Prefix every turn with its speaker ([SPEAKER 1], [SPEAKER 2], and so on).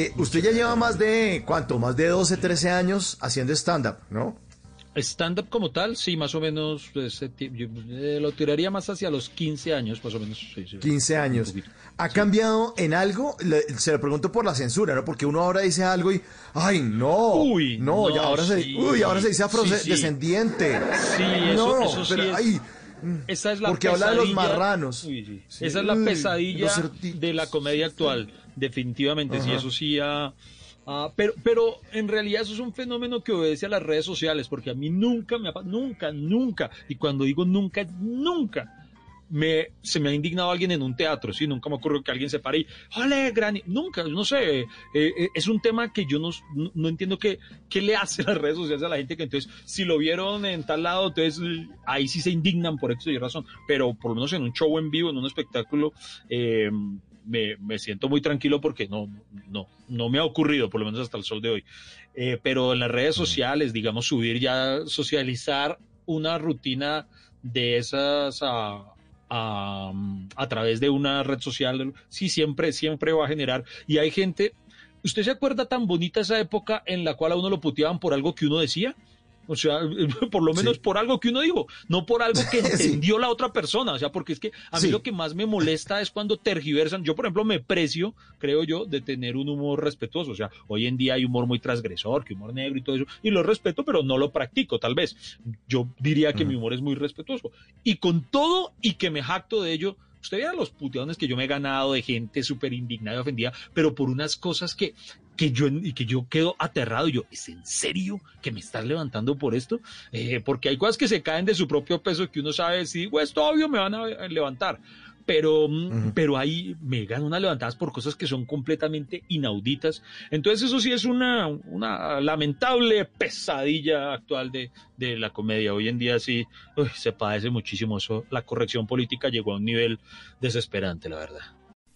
[SPEAKER 1] Eh, usted ya lleva más de, ¿cuánto? Más de 12, 13 años haciendo stand-up, ¿no?
[SPEAKER 2] Stand-up como tal, sí, más o menos, pues, eh, lo tiraría más hacia los 15 años, más o menos. Sí, sí,
[SPEAKER 1] 15
[SPEAKER 2] un
[SPEAKER 1] años. ¿Ha cambiado en algo? Le- se lo pregunto por la censura, ¿no? Porque uno ahora dice algo y, ¡ay, no!
[SPEAKER 2] Uy,
[SPEAKER 1] no,
[SPEAKER 2] no,
[SPEAKER 1] ya ahora se, uy, ahora se dice afrodescendiente.
[SPEAKER 2] Sí, eso,
[SPEAKER 1] no,
[SPEAKER 2] eso
[SPEAKER 1] pero,
[SPEAKER 2] es-
[SPEAKER 1] ay,
[SPEAKER 2] Esa es la
[SPEAKER 1] porque habla de los marranos.
[SPEAKER 2] Uy, sí.
[SPEAKER 1] Sí.
[SPEAKER 2] Esa es la
[SPEAKER 1] Uy,
[SPEAKER 2] pesadilla de la comedia actual, definitivamente, sí,
[SPEAKER 1] Ajá.
[SPEAKER 2] eso sí ha... ah, pero, pero en realidad eso es un fenómeno que obedece a las redes sociales, porque a mí nunca me ha nunca, nunca, y cuando digo nunca, nunca, me, se me ha indignado alguien en un teatro, sí, nunca me ocurrió que alguien se pare y, ¡ole, Granny! Nunca, no sé, eh, eh, es un tema que yo no, no, entiendo qué, qué le hace las redes sociales a la gente que entonces, si lo vieron en tal lado, entonces eh, ahí sí se indignan por X y razón, pero por lo menos en un show en vivo, en un espectáculo, eh, me, me siento muy tranquilo porque no, no, no me ha ocurrido, por lo menos hasta el sol de hoy. Eh, pero en las redes sociales, digamos, subir ya, socializar una rutina de esas a, a, a través de una red social, sí, siempre, siempre va a generar. Y hay gente, ¿usted se acuerda tan bonita esa época en la cual a uno lo puteaban por algo que uno decía? O sea, por lo menos
[SPEAKER 1] Sí.
[SPEAKER 2] por algo que uno dijo, no por algo que
[SPEAKER 1] Sí.
[SPEAKER 2] entendió la otra persona. O sea, porque es que a mí
[SPEAKER 1] Sí.
[SPEAKER 2] lo que más me molesta es cuando tergiversan. Yo, por ejemplo, me precio, creo yo, de tener un humor respetuoso. O sea, hoy en día hay humor muy transgresor, que humor negro y todo eso, y lo respeto, pero no lo practico, tal vez. Yo diría que mi humor es muy respetuoso. Y con todo y que me jacto de ello, usted vea los puteones que yo me he ganado de gente súper indignada y ofendida, pero por unas cosas que, que yo y que yo quedo aterrado y yo, ¿es en serio que me estás levantando por esto? Eh, porque hay cosas que se caen de su propio peso que uno sabe, si digo esto obvio me van a levantar. Pero, mm, pero ahí me ganan unas levantadas por cosas que son completamente inauditas. Entonces eso sí es una, una lamentable pesadilla actual de, de la comedia. Hoy en día sí uy, se padece muchísimo eso. La corrección política llegó a un nivel desesperante, la verdad.